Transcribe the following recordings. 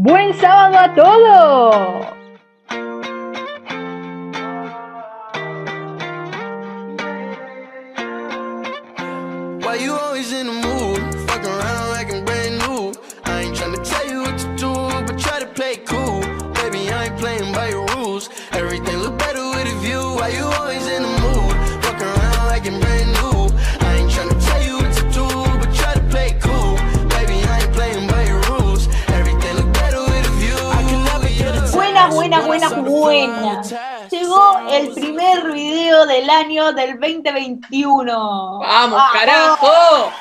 ¡Buen sábado a todos! Buenas. Llegó el primer video del año del 2021. ¡Vamos, carajo!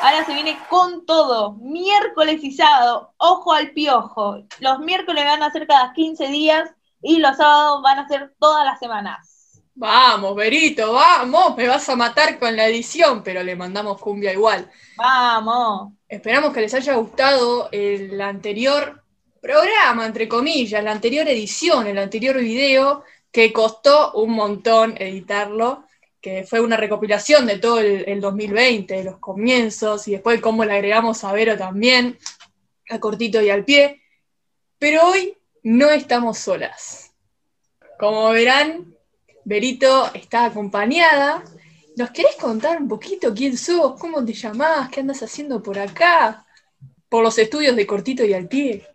Ahora se viene con todo. Miércoles y sábado. Ojo al piojo. Los miércoles van a ser cada 15 días y los sábados van a ser todas las semanas. Vamos, Berito, vamos. Me vas a matar con la edición, pero le mandamos cumbia igual. Vamos. Esperamos que les haya gustado el anterior programa, entre comillas, la anterior edición, el anterior video, que costó un montón editarlo, que fue una recopilación de todo el, el 2020, de los comienzos, y después cómo le agregamos a Vero también, a cortito y al pie. Pero hoy no estamos solas. Como verán, Berito está acompañada. ¿Nos querés contar un poquito quién sos? ¿Cómo te llamás? ¿Qué andas haciendo por acá? Por los estudios de cortito y al pie.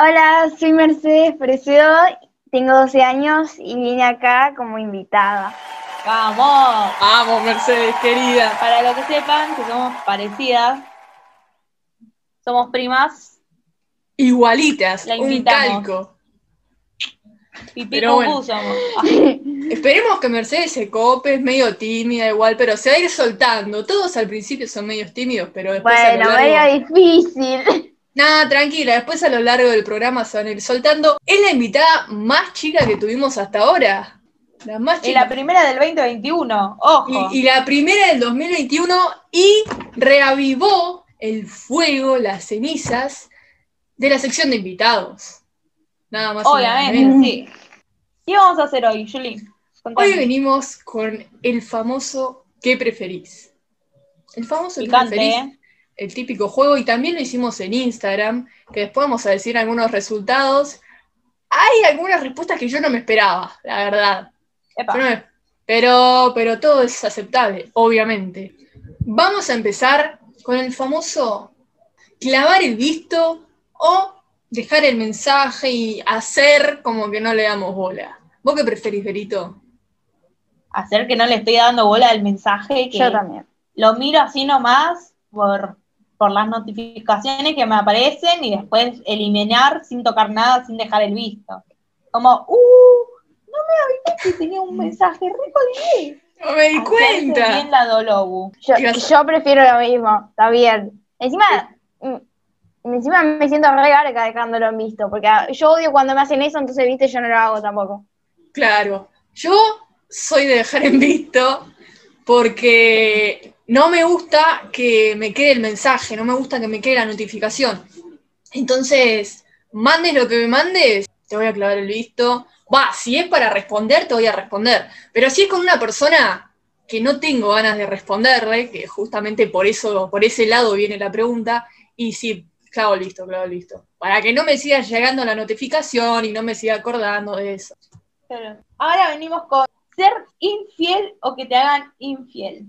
Hola, soy Mercedes Precedo, tengo 12 años y vine acá como invitada. Vamos. Vamos, Mercedes, querida. Para lo que sepan, que somos parecidas. Somos primas. Igualitas, La un calco. Pipí Pero bueno. somos. Esperemos que Mercedes se cope, es medio tímida igual, pero se va a ir soltando. Todos al principio son medios tímidos, pero después Bueno, medio difícil. Nada, tranquila, después a lo largo del programa se van a ir soltando. Es la invitada más chica que tuvimos hasta ahora. La más Y chica. la primera del 2021. Ojo. Y, y la primera del 2021 y reavivó el fuego, las cenizas de la sección de invitados. Nada más. y nada Obviamente, menos. sí. ¿Qué vamos a hacer hoy, Julie? Contame. Hoy venimos con el famoso ¿qué preferís? El famoso ¿qué preferís? ¿eh? El típico juego y también lo hicimos en Instagram, que después vamos a decir algunos resultados. Hay algunas respuestas que yo no me esperaba, la verdad. Epa. Pero, pero todo es aceptable, obviamente. Vamos a empezar con el famoso clavar el visto o dejar el mensaje y hacer como que no le damos bola. ¿Vos qué preferís, Berito? Hacer que no le estoy dando bola al mensaje, que Yo también. lo miro así nomás por, por las notificaciones que me aparecen y después eliminar sin tocar nada, sin dejar el visto. Como, uh, no me avisé que tenía un mensaje re No me di cuenta. bien la Dolobu. Yo, yo prefiero lo mismo, está bien. Encima, mm, encima me siento re garca dejándolo en visto, porque ah, yo odio cuando me hacen eso, entonces, viste, yo no lo hago tampoco. Claro, yo soy de dejar en visto porque no me gusta que me quede el mensaje, no me gusta que me quede la notificación. Entonces, mandes lo que me mandes, te voy a clavar el visto. Va, si es para responder, te voy a responder. Pero si es con una persona que no tengo ganas de responderle, que justamente por eso, por ese lado viene la pregunta, y sí, clavo el visto, clavo el visto. Para que no me siga llegando la notificación y no me siga acordando de eso. Ahora venimos con ser infiel o que te hagan infiel.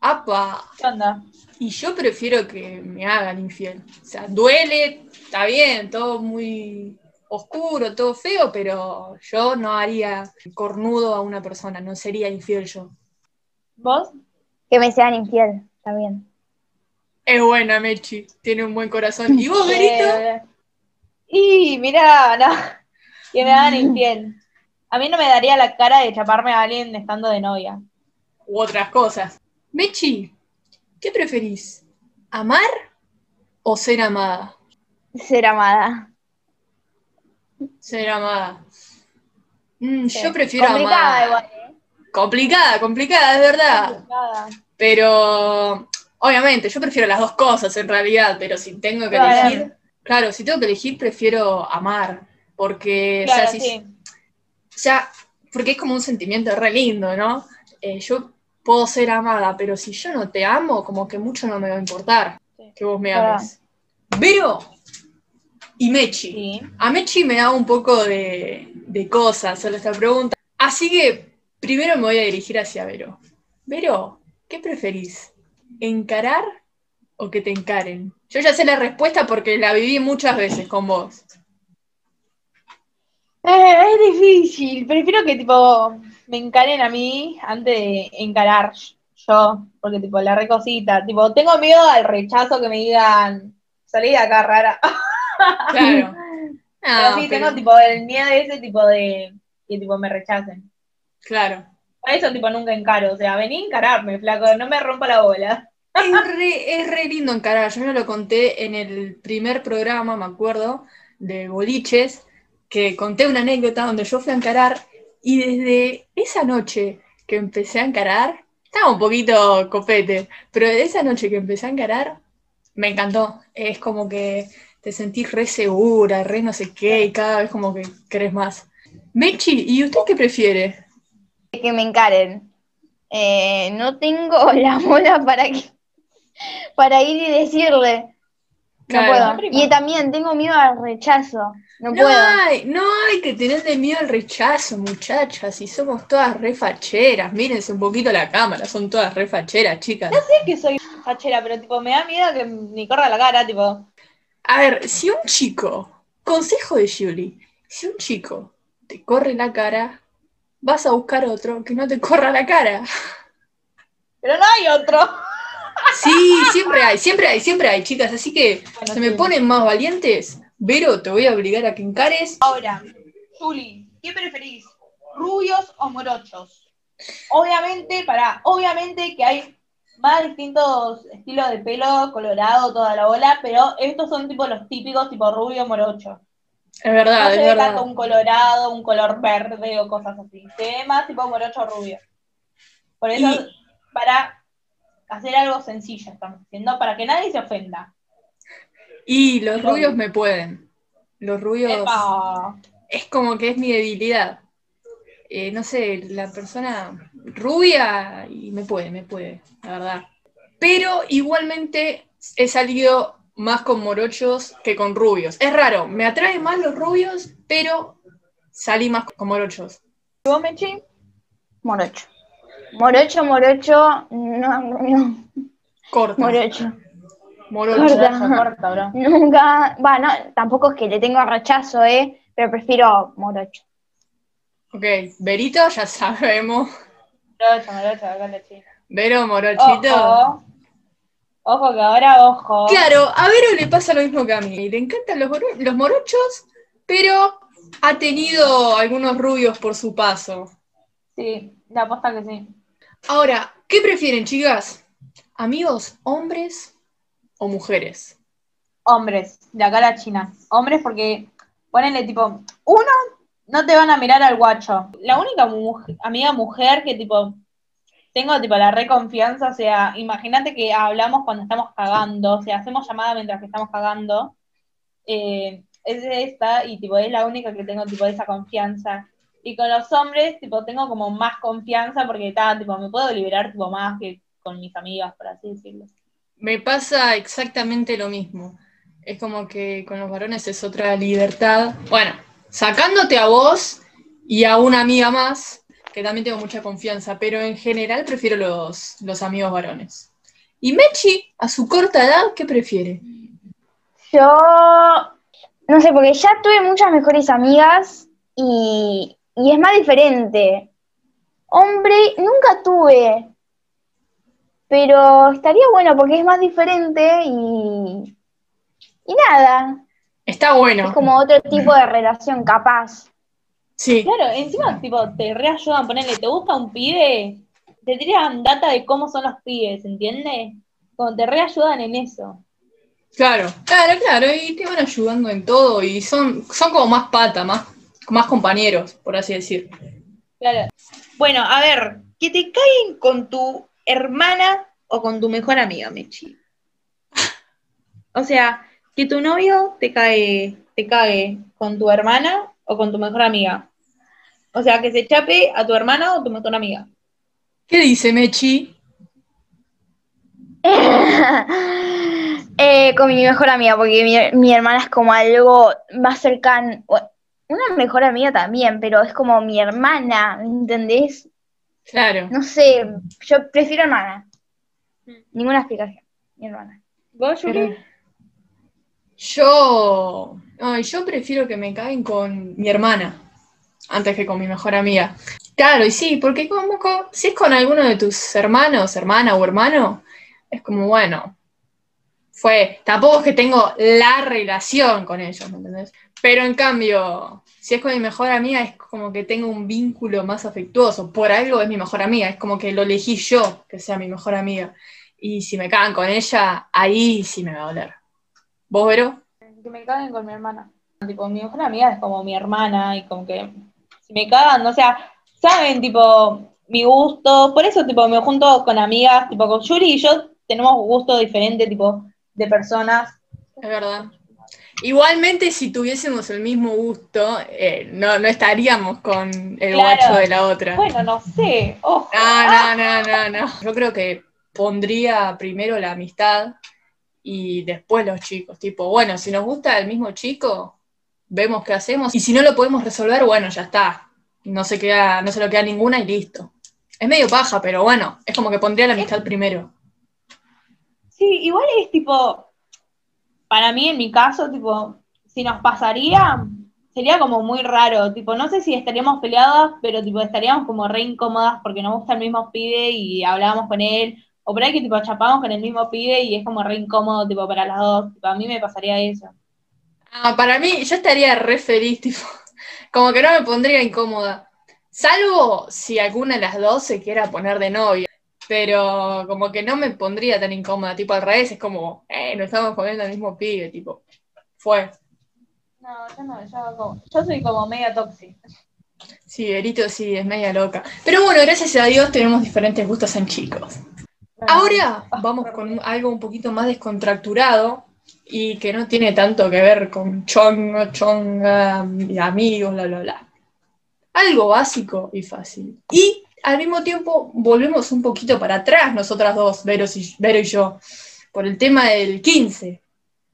¡Apa! ¿Qué onda? Y yo prefiero que me hagan infiel. O sea, duele, está bien, todo muy oscuro, todo feo, pero yo no haría cornudo a una persona, no sería infiel yo. ¿Vos? Que me sean infiel, está bien. Es buena, Mechi, tiene un buen corazón. ¿Y vos, Berito? Y mirá, no, que me hagan infiel. A mí no me daría la cara de chaparme a alguien estando de novia. U otras cosas. Mechi, ¿qué preferís? ¿Amar o ser amada? Ser amada. Ser amada. Mm, Sí. Yo prefiero Complicada amar. igual, ¿eh? Complicada, complicada, es verdad. Complicada. Pero, obviamente, yo prefiero las dos cosas en realidad, pero si tengo que Claro. elegir, claro, si tengo que elegir, prefiero amar, porque, o sea, Claro, si- sí. o sea, porque es como un sentimiento re lindo, ¿no? Eh, yo puedo ser amada, pero si yo no te amo, como que mucho no me va a importar Sí. que vos me ames. Pero, y Mechi. Sí. A Mechi me da un poco de, de cosas solo esta pregunta. Así que primero me voy a dirigir hacia Vero. Vero, ¿qué preferís? ¿Encarar o que te encaren? Yo ya sé la respuesta porque la viví muchas veces con vos. Eh, es difícil. Prefiero que tipo me encaren a mí antes de encarar yo. Porque tipo la recosita. Tipo, tengo miedo al rechazo que me digan salí de acá rara. Claro. Pero Ah, sí, pero- tengo tipo el miedo de ese tipo de que tipo me rechacen. Claro. Por eso tipo nunca encaro. O sea, vení a encararme, flaco, no me rompa la bola. Es re, es re lindo encarar. Yo no lo conté en el primer programa, me acuerdo, de boliches, que conté una anécdota donde yo fui a encarar y desde esa noche que empecé a encarar, estaba un poquito copete, pero desde esa noche que empecé a encarar, me encantó. Es como que te sentís re segura, re no sé qué, y cada vez como que querés más. Mechi, ¿y usted qué prefiere? que me encaren. Eh, no tengo la mola para que para ir y decirle. No Claro. puedo. Y también tengo miedo al rechazo. No, No hay, no hay que tenerle miedo al rechazo, muchachas, si somos todas re facheras, mírense un poquito la cámara, son todas re facheras, chicas. Sé que soy fachera, pero tipo me da miedo que me corra la cara, tipo. A ver, si un chico, consejo de Julie, si un chico te corre la cara, vas a buscar otro que no te corra la cara. Pero no hay otro. Sí, siempre hay, siempre hay, siempre hay, chicas, así que Bueno, se me ponen más valientes. Vero, te voy a obligar a que encares. Ahora, Juli, ¿qué preferís? ¿Rubios o morochos? Obviamente, para, obviamente que hay más distintos estilos de pelo, colorado, toda la bola, pero estos son tipo los típicos, tipo rubio, morocho. Es No verdad, se es ve verdad. tanto un colorado, un color verde o cosas así. Se ve más tipo morocho rubio. Por eso, Y- para hacer algo sencillo estamos haciendo, para que nadie se ofenda. Y los Lo- rubios me pueden. Los rubios. Epa. es como que es mi debilidad. Eh, no sé, la persona rubia y me puede, me puede, la verdad. Pero igualmente he salido más con morochos que con rubios. Es raro, me atraen más los rubios, pero salí más con morochos. ¿Y vos, Mechi? Morocho. Morocho, morocho. No, no. Corta. Morocho. Morocho. Corta. Bro. Nunca. Bueno, tampoco es que le tengo rechazo, ¿eh? Pero prefiero morocho. Ok, Verito, ya sabemos. Morocho, morocho, acá en la China. Vero, morochito. Ojo. Ojo que ahora, ojo. Claro, a Vero le pasa lo mismo que a mí. Le encantan los, moro- los morochos, pero ha tenido algunos rubios por su paso. Sí, la aposta que sí. Ahora, ¿qué prefieren, chicas? ¿Amigos, hombres o mujeres? Hombres, de acá a la China. Hombres porque ponenle tipo, uno, no te van a mirar al guacho. La única mu- amiga mujer que tipo, tengo tipo la reconfianza, o sea, imagínate que hablamos cuando estamos cagando, o sea, hacemos llamada mientras que estamos cagando. eh, es esta y tipo, es la única que tengo tipo esa confianza. Y con los hombres, tipo, tengo como más confianza porque está, tipo, me puedo liberar tipo más que con mis amigas, por así decirlo. Me pasa exactamente lo mismo. Es como que con los varones es otra libertad. Bueno, sacándote a vos y a una amiga más, que también tengo mucha confianza, pero en general prefiero los, los amigos varones. Y Mechi, a su corta edad, ¿qué prefiere? Yo. No sé, porque ya tuve muchas mejores amigas y, y es más diferente. Hombre, nunca tuve. Pero estaría bueno porque es más diferente y. Y nada. Está bueno. Es como otro tipo de relación, capaz. Sí, Claro, encima, tipo, te reayudan, ponerle, te gusta un pibe, te tiran data de cómo son los pibes, ¿entiendes? Como te reayudan en eso. claro, claro, claro. Y te van ayudando en todo y son, son como más pata, más, más compañeros, por así decir. Claro. Bueno, a ver, que te caen con tu hermana o con tu mejor amiga, Mechi. O sea, que tu novio te cae, te cague con tu hermana o con tu mejor amiga. O sea, que se chape a tu hermana o tu mejor amiga. ¿Qué dice Mechi? Eh, con mi mejor amiga, porque mi, mi hermana es como algo más cercano. Una mejor amiga también, pero es como mi hermana, ¿me ¿entendés? Claro. No sé, yo prefiero hermana. Ninguna explicación, mi hermana. ¿Vos, Yuri? Pero- Yo. Ay, yo prefiero que me caguen con mi hermana antes que con mi mejor amiga. Claro, y sí, porque como, co- si es con alguno de tus hermanos, hermana o hermano, es como, bueno, fue. Tampoco es que tengo la relación con ellos, ¿me entendés? Pero en cambio, si es con mi mejor amiga, es como que tengo un vínculo más afectuoso. Por algo es mi mejor amiga, es como que lo elegí yo que sea mi mejor amiga. Y si me cagan con ella, ahí sí me va a doler. ¿Vos, Vero? Que me caguen con mi hermana. Tipo, mi mejor amiga es como mi hermana y como que si me cagan, o sea, saben, tipo, mi gusto. Por eso, tipo, me junto con amigas, tipo, con Yuri y yo tenemos gustos diferentes, tipo, de personas. Es verdad. Igualmente, si tuviésemos el mismo gusto, eh, no, no estaríamos con el Claro. guacho de la otra. Bueno, no sé, ojo. No, no, no, no, no. Yo creo que pondría primero la amistad y después los chicos. Tipo, bueno, si nos gusta el mismo chico, vemos qué hacemos. Y si no lo podemos resolver, bueno, ya está. No se queda, no se lo queda ninguna y listo. Es medio paja, pero bueno, es como que pondría la amistad primero. Sí, igual es tipo, para mí en mi caso, tipo, si nos pasaría, sería como muy raro, tipo, no sé si estaríamos peleadas, pero tipo, estaríamos como re incómodas porque nos gusta el mismo pibe y hablábamos con él, o por ahí que tipo chapamos con el mismo pibe y es como re incómodo, tipo, para las dos, tipo, a mí me pasaría eso. Ah, para mí, yo estaría re feliz, tipo, como que no me pondría incómoda. Salvo si alguna de las dos se quiera poner de novia. Pero como que no me pondría tan incómoda, tipo al revés, es como, eh, no estamos poniendo el mismo pibe, tipo, fue. No, yo no, yo, como- yo soy como media tóxica. Sí, Berito sí, es media loca. Pero bueno, gracias a Dios tenemos diferentes gustos en chicos. Ahora vamos con algo un poquito más descontracturado y que no tiene tanto que ver con chonga, chonga, amigos, bla, bla, bla. Algo básico y fácil. Y al mismo tiempo volvemos un poquito para atrás nosotras dos, Vero y, Vero y yo, por el tema del 15.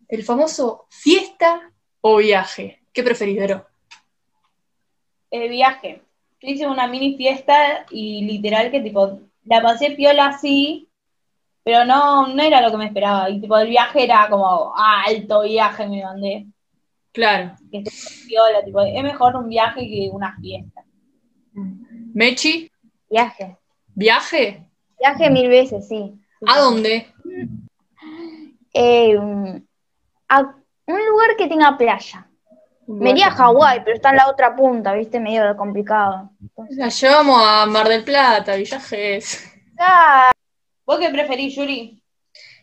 El famoso fiesta o viaje. ¿Qué preferís, Vero? el viaje. Yo hice una mini fiesta y literal que tipo, la pasé piola así, pero no, no era lo que me esperaba. Y tipo, el viaje era como ah, alto viaje me mandé. Claro. Que esté piola, tipo, es mejor un viaje que una fiesta. Mechi, Viaje. viaje. Viaje mil veces, sí. ¿A dónde? Eh, a un lugar que tenga playa. Me iría a Hawái, pero está en la otra punta, ¿viste? Medio complicado. La llevamos a Mar del Plata, viajes. ah, ¿Vos qué preferís, Yuri?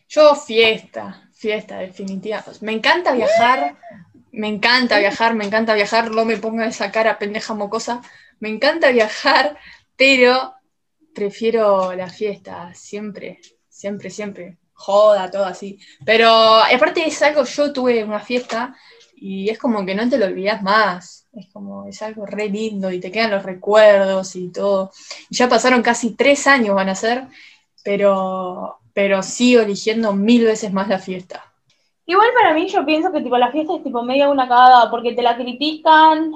Yo fiesta, fiesta, definitiva. Me encanta viajar, me encanta viajar, me encanta viajar, no me ponga esa cara pendeja mocosa. Me encanta viajar, pero prefiero la fiesta, siempre, siempre, siempre. Joda, todo así. Pero aparte es algo, yo tuve una fiesta y es como que no te lo olvidas más. Es como, es algo re lindo y te quedan los recuerdos y todo. Ya pasaron casi tres años, van a ser, pero, pero sigo eligiendo mil veces más la fiesta. Igual para mí yo pienso que tipo la fiesta es tipo medio una cagada, porque te la critican,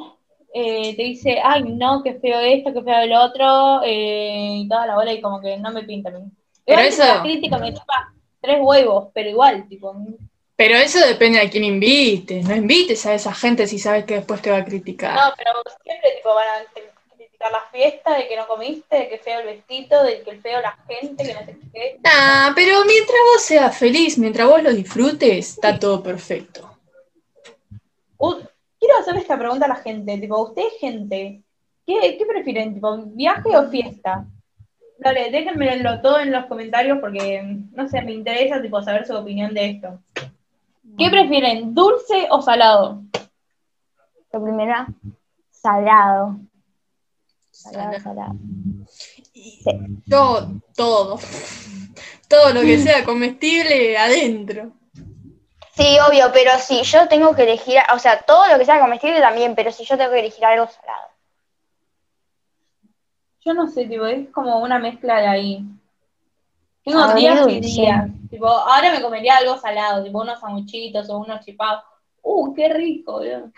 eh, te dice, ay no, qué feo esto, qué feo el otro, eh, y toda la bola y como que no me pinta a mí. Pero eso- la crítica me chupa tres huevos, pero igual, tipo, Pero eso depende de quién invites. No invites a esa gente si sabes que después te va a criticar. no, pero siempre tipo van a criticar la fiesta, de que no comiste, de que feo el vestido, de que feo la gente, que no sé qué. Nah, pero mientras vos seas feliz, mientras vos lo disfrutes, está todo perfecto. Uh, quiero hacerle esta pregunta a la gente, tipo, ustedes gente, ¿qué, qué prefieren, tipo, viaje o fiesta? Dale, déjenmelo todo en los comentarios porque, no sé, me interesa, tipo, saber su opinión de esto. ¿Qué prefieren, dulce o salado? lo primero, salado. Salado, salado. Yo, todo. Todo lo que sea comestible adentro. Sí, obvio, pero si yo tengo que elegir, o sea, todo lo que sea comestible también, pero si yo tengo que elegir algo salado. Yo no sé, tipo, es como una mezcla de ahí. Tengo Ah, días y días. Tipo, ahora me comería algo salado, tipo unos sanguchitos o unos chipados. Uh, qué rico, boludo.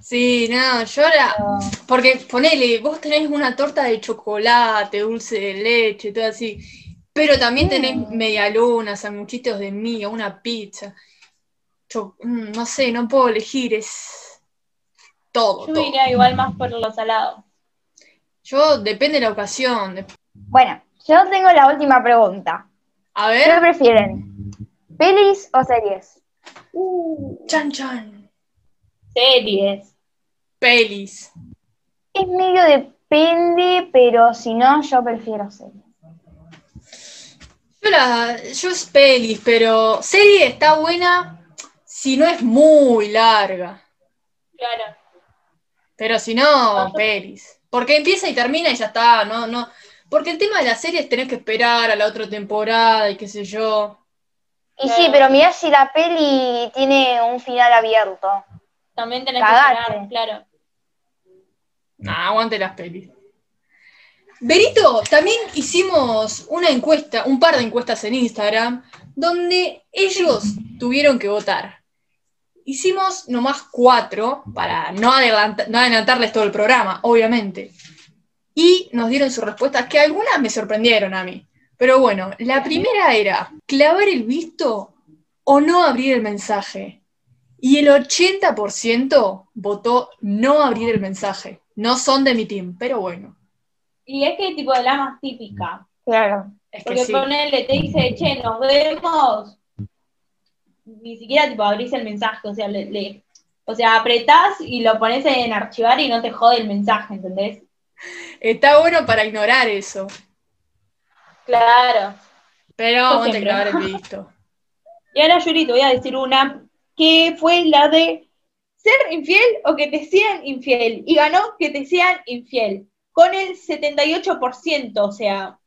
Sí, no, yo ahora. Porque ponele, vos tenés una torta de chocolate, dulce de leche, todo así. Pero también tenés Mm. medialunas, sanguchitos de miga, una pizza. Cho- mm, no sé, no puedo elegir, es todo. Yo todo. iría igual más por lo salado. Yo depende de la ocasión. Bueno, yo tengo la última pregunta. A ¿Qué ver, prefieren? ¿Pelis o series? Uh, chan chan. series. Pelis. Es medio depende, pero si no, yo prefiero series. Yo, la, yo es pelis, pero serie está buena si no es muy larga. Claro. Pero si no, pelis. Porque empieza y termina y ya está, no, no. Porque el tema de las series tenés que esperar a la otra temporada y qué sé yo. Y Claro. sí, pero mirá si la peli tiene un final abierto. También tenés Cagate. que esperar, claro. Nah, aguante las pelis. Berito, también hicimos una encuesta, un par de encuestas en Instagram, donde ellos tuvieron que votar. Hicimos nomás cuatro, para no, adelanta- no adelantarles todo el programa, obviamente. Y nos dieron sus respuestas, que algunas me sorprendieron a mí. Pero bueno, la primera era, ¿clavar el visto o no abrir el mensaje? Y el 80% votó no abrir el mensaje. No son de mi team, pero bueno. Y es que tipo la más típica. Claro. Es que Porque sí. ponele, te dice, che, nos vemos. Ni siquiera tipo abrís el mensaje, o sea, le, le- o sea, apretás y lo pones en archivar y no te jode el mensaje, ¿entendés? Está bueno para ignorar eso. Claro. Pero siempre. clavar el visto. Y ahora, Yuri, te voy a decir una que fue la de ser infiel o que te sean infiel. Y ganó que te sean infiel. Con el 78%, o sea,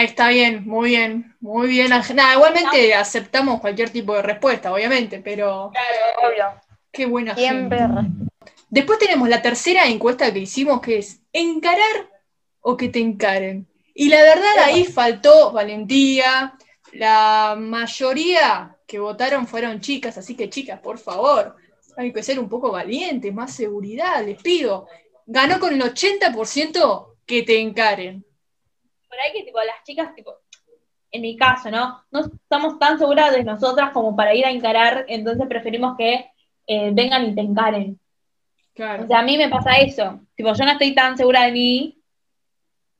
Está bien, muy bien, muy bien. Nada, igualmente aceptamos cualquier tipo de respuesta, obviamente, pero Obvio. qué buena Siempre. gente. Después tenemos la tercera encuesta que hicimos, que es encarar o que te encaren. Y la verdad ahí faltó valentía. La mayoría que votaron fueron chicas, así que chicas, por favor, hay que ser un poco valientes, más seguridad, les pido. Ganó con el 80% que te encaren. Por ahí que tipo las chicas, tipo, en mi caso, ¿no? No estamos tan seguras de nosotras como para ir a encarar, entonces preferimos que eh, vengan y te encaren. Claro. O sea, a mí me pasa eso. Tipo, yo no estoy tan segura de mí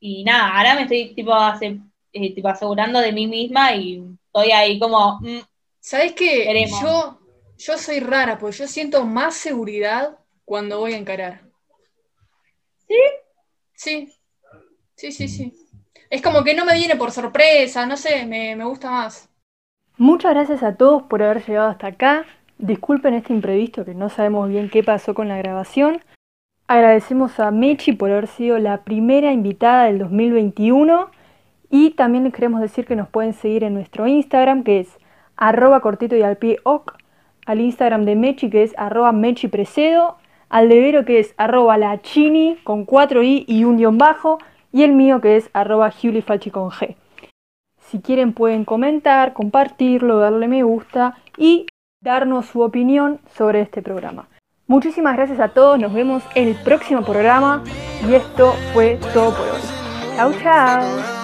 y nada, ahora me estoy tipo, hace- eh, tipo asegurando de mí misma y estoy ahí como, mm, ¿Sabes qué? Yo, yo soy rara, porque yo siento más seguridad cuando voy a encarar. ¿Sí? Sí, sí, sí, sí. Es como que no me viene por sorpresa, no sé, me, me gusta más. Muchas gracias a todos por haber llegado hasta acá. Disculpen este imprevisto que no sabemos bien qué pasó con la grabación. Agradecemos a Mechi por haber sido la primera invitada del 2021 y también les queremos decir que nos pueden seguir en nuestro Instagram que es arroba cortito y al pie oc, al Instagram de Mechi que es arroba Mechi Precedo, al de Vero que es arroba la chini con 4 i y un guion bajo y el mío que es arroba con g. Si quieren pueden comentar, compartirlo, darle me gusta y darnos su opinión sobre este programa. Muchísimas gracias a todos, nos vemos en el próximo programa y esto fue todo por hoy. Chau chau.